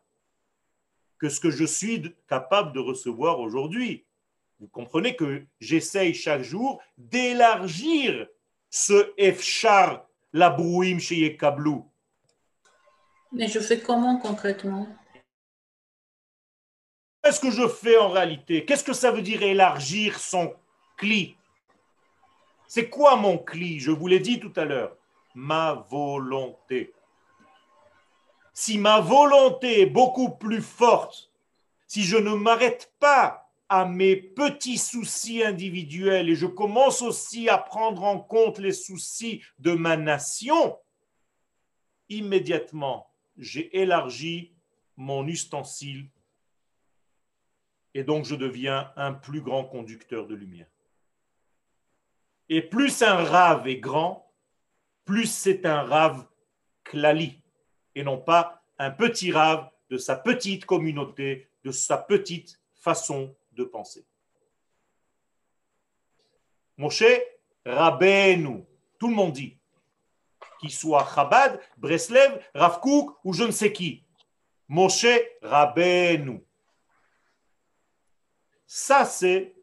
que ce que je suis capable de recevoir aujourd'hui. Vous comprenez que j'essaye chaque jour d'élargir ce Efchar, la brouim chez Yekablou. Mais je fais comment concrètement? Qu'est-ce que je fais en réalité? Qu'est-ce que ça veut dire élargir son cli? C'est quoi mon cli? Je vous l'ai dit tout à l'heure. Ma volonté. Si ma volonté est beaucoup plus forte, si je ne m'arrête pas à mes petits soucis individuels et je commence aussi à prendre en compte les soucis de ma nation, immédiatement, j'ai élargi mon ustensile et donc je deviens un plus grand conducteur de lumière. Et plus un rave est grand, plus c'est un rave klali, et non pas un petit rave de sa petite communauté, de sa petite façon de penser. Moshe Rabbeinu, tout le monde dit, qu'il soit Chabad, Breslev, Rav ou je ne sais qui. Moshe Rabbeinu. Ça, c'est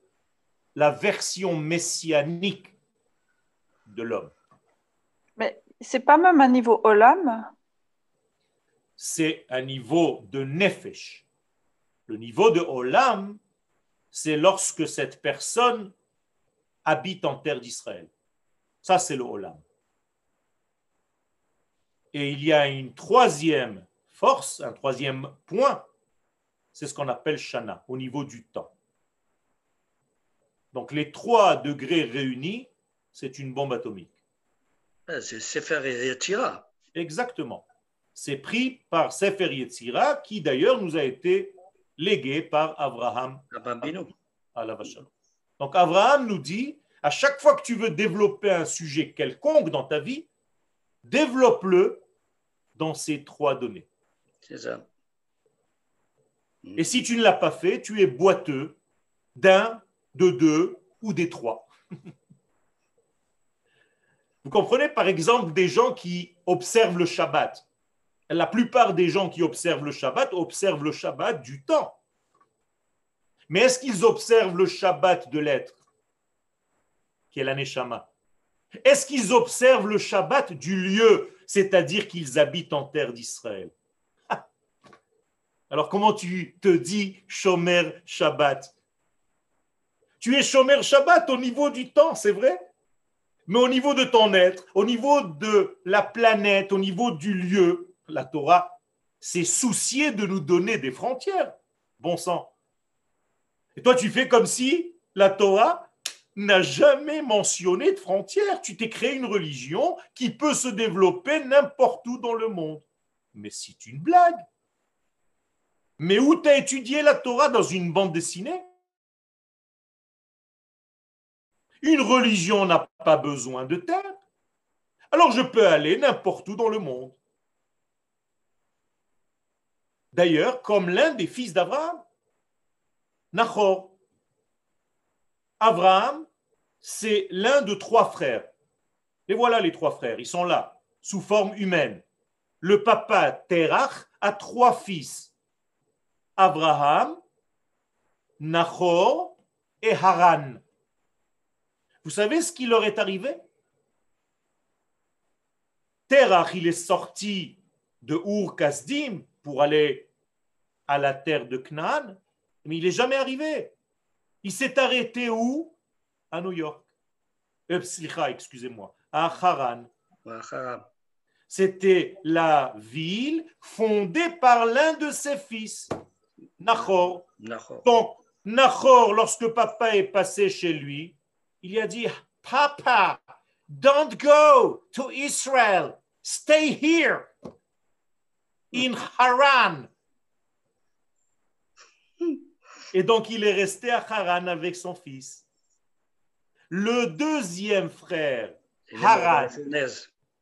la version messianique de l'homme. Mais c'est pas même un niveau olam C'est un niveau de nefesh. Le niveau de olam, c'est lorsque cette personne habite en terre d'Israël. Ça, c'est le olam. Et il y a une troisième force, un troisième point, c'est ce qu'on appelle shana, au niveau du temps. Donc les trois degrés réunis, c'est une bombe atomique. Ah, c'est Sefer Yetzira. Exactement. C'est pris par Sefer Yetzira, qui d'ailleurs nous a été légué par Abraham Donc Abraham nous dit, à chaque fois que tu veux développer un sujet quelconque dans ta vie, développe-le dans ces trois données. C'est ça. Et si tu ne l'as pas fait, tu es boiteux d'un de deux ou des trois. Vous comprenez par exemple des gens qui observent le Shabbat. La plupart des gens qui observent le Shabbat observent le Shabbat du temps. Mais est-ce qu'ils observent le Shabbat de l'être qui est l'aneshama Est-ce qu'ils observent le Shabbat du lieu, c'est-à-dire qu'ils habitent en terre d'Israël? Alors comment tu te dis Shomer Shabbat? Tu es Shomer Shabbat au niveau du temps, c'est vrai? Mais au niveau de ton être, au niveau de la planète, au niveau du lieu, la Torah s'est souciée de nous donner des frontières. Bon sang. Et toi, tu fais comme si la Torah n'a jamais mentionné de frontières. Tu t'es créé une religion qui peut se développer n'importe où dans le monde. Mais c'est une blague. Mais où t'as étudié la Torah dans une bande dessinée? Une religion n'a pas besoin de terre. Alors je peux aller n'importe où dans le monde. D'ailleurs, comme l'un des fils d'Abraham, Nachor. Abraham, c'est l'un de trois frères. Et voilà les trois frères, ils sont là, sous forme humaine. Le papa Terach a trois fils. Abraham, Nachor et Haran. Vous savez ce qui leur est arrivé? Terach, il est sorti de Ur Kasdim pour aller à la terre de Canaan, mais il n'est jamais arrivé. Il s'est arrêté où? À New York. Euh, excusez-moi, à Haran. C'était la ville fondée par l'un de ses fils, Nachor. Donc, Nachor, lorsque papa est passé chez lui, il a dit Papa, don't go to Israel, stay here in Haran. Et donc il est resté à Haran avec son fils. Le deuxième frère, Haran,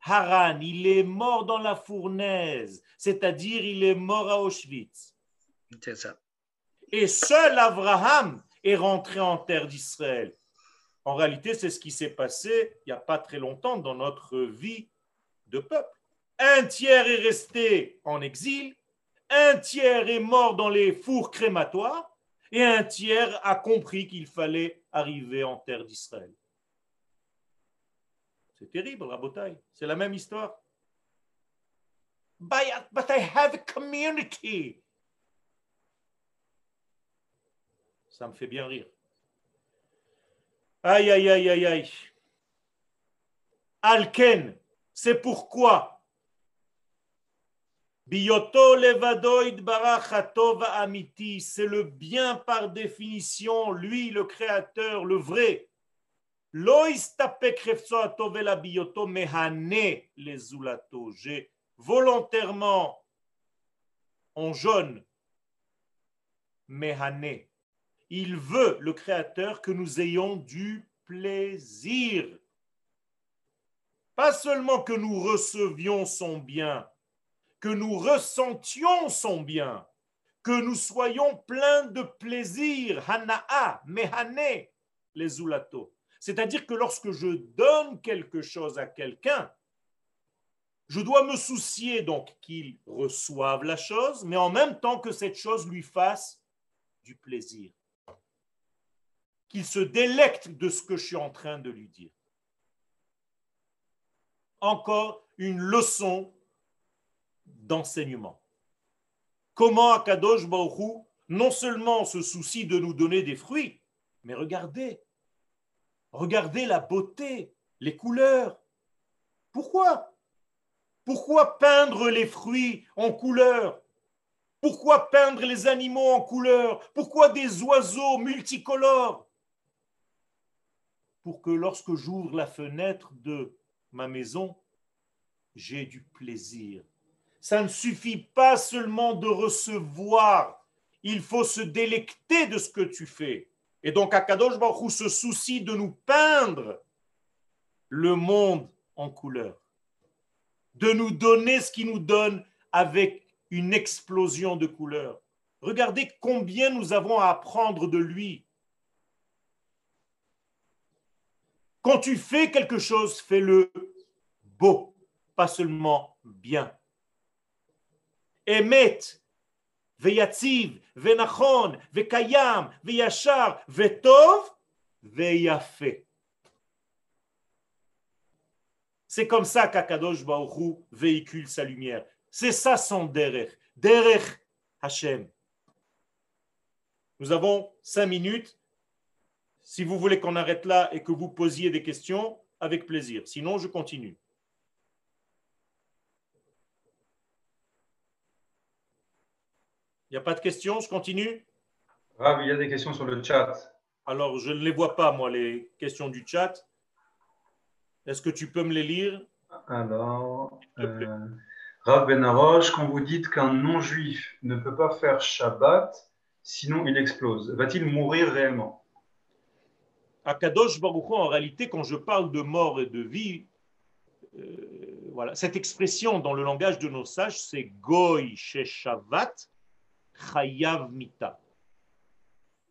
Haran, il est mort dans la fournaise, c'est-à-dire il est mort à Auschwitz. C'est ça. Et seul Abraham est rentré en terre d'Israël. En réalité, c'est ce qui s'est passé il n'y a pas très longtemps dans notre vie de peuple. Un tiers est resté en exil, un tiers est mort dans les fours crématoires, et un tiers a compris qu'il fallait arriver en terre d'Israël. C'est terrible, Rabotai. C'est la même histoire. But I have a community. Ça me fait bien rire. Aïe, aïe, aïe, aïe, aïe. Alken, c'est pourquoi? Biyoto levadoid barachatova amiti, c'est le bien par définition, lui le créateur, le vrai. J'ai volontairement en jaune mehane. Il veut, le créateur, que nous ayons du plaisir. Pas seulement que nous recevions son bien, que nous ressentions son bien, que nous soyons pleins de plaisir, hana'a, mehane, les zulato. C'est-à-dire que lorsque je donne quelque chose à quelqu'un, je dois me soucier donc qu'il reçoive la chose, mais en même temps que cette chose lui fasse du plaisir, qu'il se délecte de ce que je suis en train de lui dire. Encore une leçon d'enseignement. Comment Akadosh Baruch non seulement se soucie de nous donner des fruits, mais regardez, regardez la beauté, les couleurs. Pourquoi? Pourquoi peindre les fruits en couleurs Pourquoi peindre les animaux en couleurs Pourquoi des oiseaux multicolores? Pour que lorsque j'ouvre la fenêtre de ma maison, j'ai du plaisir ça ne suffit pas seulement de recevoir, il faut se délecter de ce que tu fais. Et donc Akadosh Baruch se soucie de nous peindre le monde en couleur, de nous donner ce qui nous donne avec une explosion de couleurs. Regardez combien nous avons à apprendre de lui. Quand tu fais quelque chose, fais-le beau, pas seulement bien. Emet, Veyatsiv, Venachon, Vekayam, Veyachar, Vetov, Veyafe. C'est comme ça qu'Akadosh Baruch véhicule sa lumière. C'est ça son derech. Derech Hashem. Nous avons cinq minutes. Si vous voulez qu'on arrête là et que vous posiez des questions, avec plaisir. Sinon, je continue. Il n'y a pas de questions? Je continue? Ah, il y a des questions sur le chat. Alors, je ne les vois pas, moi, les questions du chat. Est-ce que tu peux me les lire? Alors, euh, Rav Benaroche, quand vous dites qu'un non-juif ne peut pas faire Shabbat, sinon il explose, va-t-il mourir réellement? Akadosh Baruch en réalité, quand je parle de mort et de vie, euh, voilà, cette expression dans le langage de nos sages, c'est Goy Sheshavat Chayav Mita.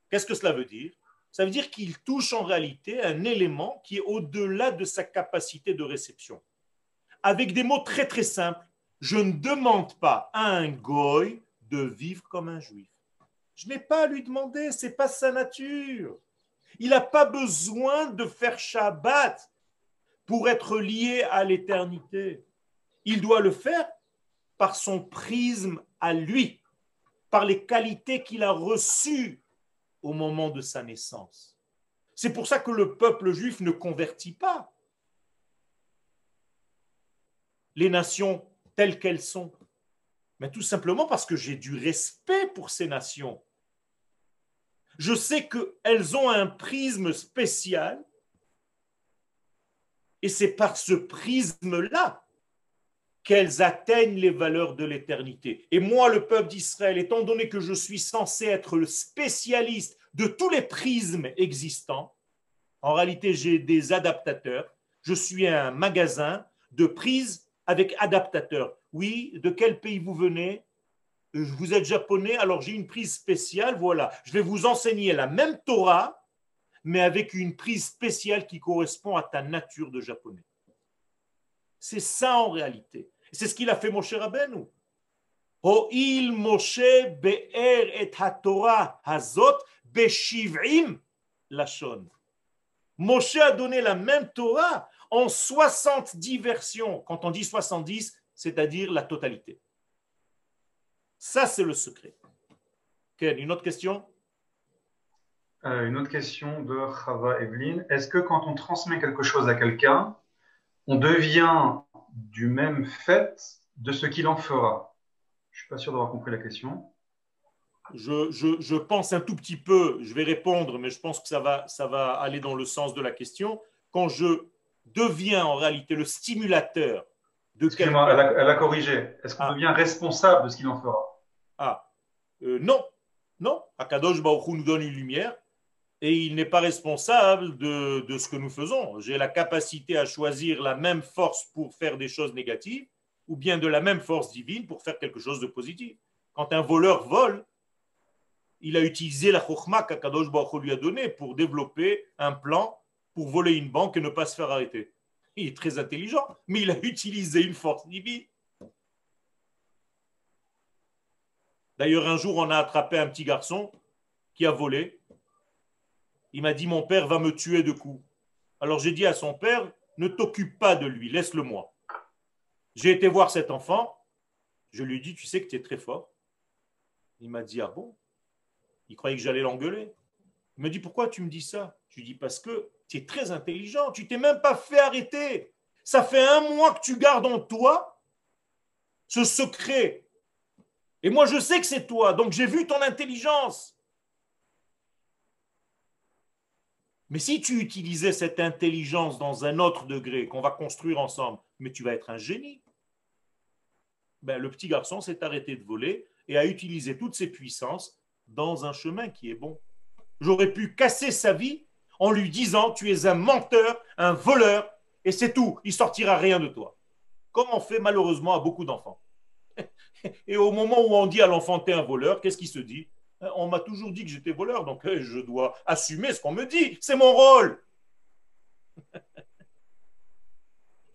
Qu'est-ce que cela veut dire? Ça veut dire qu'il touche en réalité un élément qui est au-delà de sa capacité de réception. Avec des mots très très simples, je ne demande pas à un Goy de vivre comme un juif. Je n'ai pas à lui demander, c'est pas sa nature. Il n'a pas besoin de faire Shabbat pour être lié à l'éternité. Il doit le faire par son prisme à lui, par les qualités qu'il a reçues au moment de sa naissance. C'est pour ça que le peuple juif ne convertit pas les nations telles qu'elles sont. Mais tout simplement parce que j'ai du respect pour ces nations. Je sais qu'elles ont un prisme spécial et c'est par ce prisme-là qu'elles atteignent les valeurs de l'éternité. Et moi, le peuple d'Israël, étant donné que je suis censé être le spécialiste de tous les prismes existants, en réalité, j'ai des adaptateurs. Je suis un magasin de prises avec adaptateurs. Oui, de quel pays vous venez? Vous êtes japonais, alors j'ai une prise spéciale, voilà. Je vais vous enseigner la même Torah, mais avec une prise spéciale qui correspond à ta nature de japonais. C'est ça en réalité. C'est ce qu'il a fait Moshe Rabbeinu. il Moshe be'er et ha-Torah hazot be'shiv'im lashon. Moshe a donné la même Torah en 70 versions. Quand on dit 70, c'est-à-dire la totalité. Ça, c'est le secret. une autre question? Euh, Une autre question de Chava Evelyn. Est-ce que quand on transmet quelque chose à quelqu'un, on devient du même fait de ce qu'il en fera? Je ne suis pas sûr d'avoir compris la question. Je, pense un tout petit peu, je vais répondre, mais je pense que ça va, ça va aller dans le sens de la question. Quand je deviens en réalité le stimulateur de quelqu'un. Elle, elle, a corrigé. Est-ce qu'on ah. devient responsable de ce qu'il en fera? Euh, non. Non. Akadosh Baruch nous donne une lumière et il n'est pas responsable de, ce que nous faisons. J'ai la capacité à choisir la même force pour faire des choses négatives ou bien de la même force divine pour faire quelque chose de positif. Quand un voleur vole, il a utilisé la chokhmah qu'Akadosh Baruch lui a donnée pour développer un plan pour voler une banque et ne pas se faire arrêter. Il est très intelligent, mais il a utilisé une force divine. D'ailleurs, un jour, on a attrapé un petit garçon qui a volé il m'a dit, mon père va me tuer de coups. Alors j'ai dit à son père, ne t'occupe pas de lui, laisse-le moi. J'ai été voir cet enfant, je lui ai dit, tu sais que tu es très fort. Il m'a dit, ah bon? Il croyait que j'allais l'engueuler. Il me dit, pourquoi tu me dis ça? Je lui dis, parce que tu es très intelligent, tu t'es même pas fait arrêter. Ça fait un mois que tu gardes en toi ce secret. Et moi, je sais que c'est toi, donc j'ai vu ton intelligence. Mais si tu utilisais cette intelligence dans un autre degré qu'on va construire ensemble, mais tu vas être un génie. Ben, le petit garçon s'est arrêté de voler et a utilisé toutes ses puissances dans un chemin qui est bon. J'aurais pu casser sa vie en lui disant tu es un menteur, un voleur, et c'est tout, il sortira rien de toi. Comme on fait malheureusement à beaucoup d'enfants. Et au moment où on dit à l'enfant tu es un voleur, qu'est-ce qu'il se dit? On m'a toujours dit que j'étais voleur, donc euh, je dois assumer ce qu'on me dit. C'est mon rôle.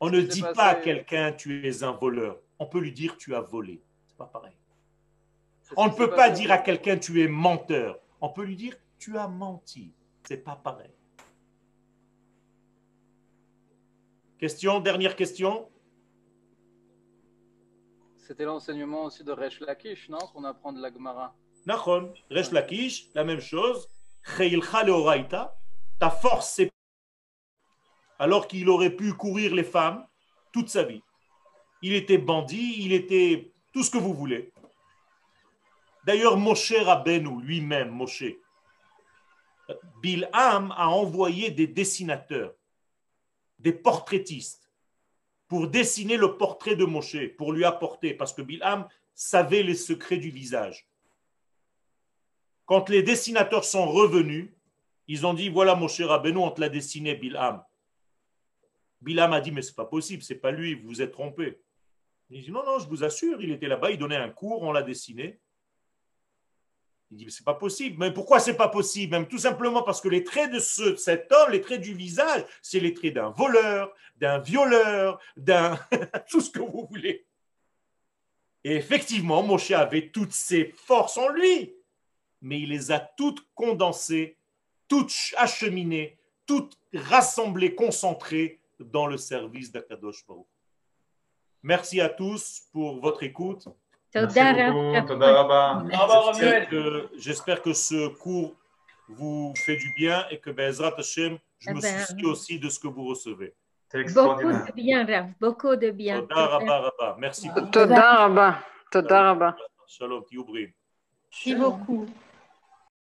on ne dit pas à quelqu'un tu es un voleur. On peut lui dire tu as volé. C'est pas pareil. On ne peut pas dire à quelqu'un tu es menteur. On peut lui dire tu as menti. C'est pas pareil. Question, dernière question. C'était l'enseignement aussi de Resh Lakish, non Qu'on apprend de la Gemara. Nachon, Resh Lakish, la même chose. Ta force, c'est. Alors qu'il aurait pu courir les femmes toute sa vie. Il était bandit, il était tout ce que vous voulez. D'ailleurs, Moshe Rabbeinu lui-même, Moshe, Bilham a envoyé des dessinateurs, des portraitistes, pour dessiner le portrait de Moshe, pour lui apporter, parce que Bilham savait les secrets du visage. Quand les dessinateurs sont revenus, Ils ont dit, voilà mon cher Rabbeinu, on te l'a dessiné, Bilham. Bilham a dit, mais c'est pas possible, c'est pas lui, vous vous êtes trompé. Il dit, non, non, je vous assure, il était là-bas, il donnait un cours, on l'a dessiné. Il dit, mais c'est pas possible. Mais pourquoi c'est pas possible? Même tout simplement parce que les traits de ce, cet homme, les traits du visage, c'est les traits d'un voleur, d'un violeur, d'un tout ce que vous voulez. Et effectivement, Moshe avait toutes ses forces en lui, mais il les a toutes condensées, toutes acheminées, toutes rassemblées, concentrées dans le service d'Akadosh Baruch. Merci à tous pour votre écoute. J'espère que ce cours vous fait du bien et que Bezrat Hashem, je me soucie aussi de ce que vous recevez. Beaucoup de bien, Rav. Beaucoup de bien. Merci beaucoup. Toda Rabba. Toda Rabba. Shalom, Merci beaucoup.